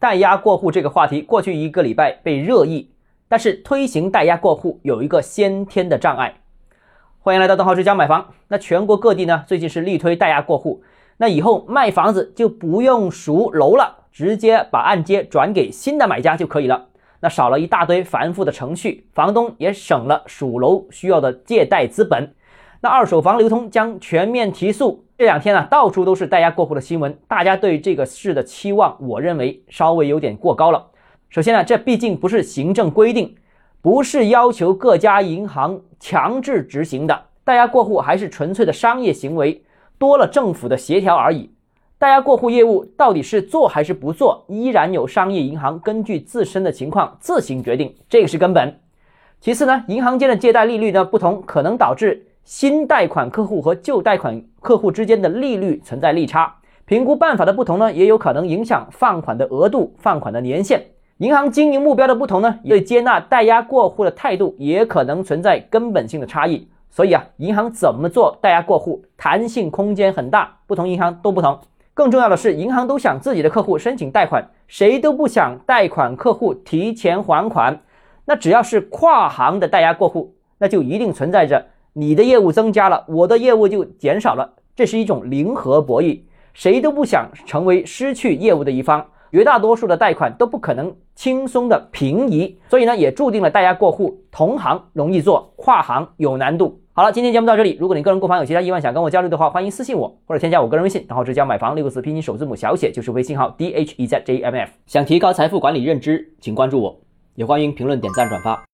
代押过户这个话题，过去一个礼拜被热议，但是推行代押过户有一个先天的障碍。欢迎来到邓浩之家买房。那全国各地呢，最近是力推代押过户，那以后卖房子就不用赎楼了，直接把按揭转给新的买家就可以了。那少了一大堆繁复的程序，房东也省了赎楼需要的借贷资本。那二手房流通将全面提速。这两天呢，到处都是代押过户的新闻，大家对这个事的期望，我认为稍微有点过高了。首先呢，这毕竟不是行政规定，不是要求各家银行强制执行的，代押过户还是纯粹的商业行为，多了政府的协调而已。代押过户业务到底是做还是不做，依然有商业银行根据自身的情况自行决定，这个是根本。其次呢，银行间的借贷利率呢不同，可能导致。新贷款客户和旧贷款客户之间的利率存在利差，评估办法的不同呢，也有可能影响放款的额度、放款的年限。银行经营目标的不同呢，对接纳代押过户的态度也可能存在根本性的差异。所以啊，银行怎么做代押过户，弹性空间很大，不同银行都不同。更重要的是，银行都想自己的客户申请贷款，谁都不想贷款客户提前还款。那只要是跨行的代押过户，那就一定存在着。你的业务增加了，我的业务就减少了，这是一种零和博弈，谁都不想成为失去业务的一方。绝大多数的贷款都不可能轻松的平移，所以呢，也注定了大家过户同行容易做，跨行有难度。好了，今天节目到这里，如果你个人购房有其他疑问想跟我交流的话，欢迎私信我或者添加我个人微信，然后直接买房六个字拼音首字母小写就是微信号 d h e z j m f。想提高财富管理认知，请关注我，也欢迎评论点赞转发。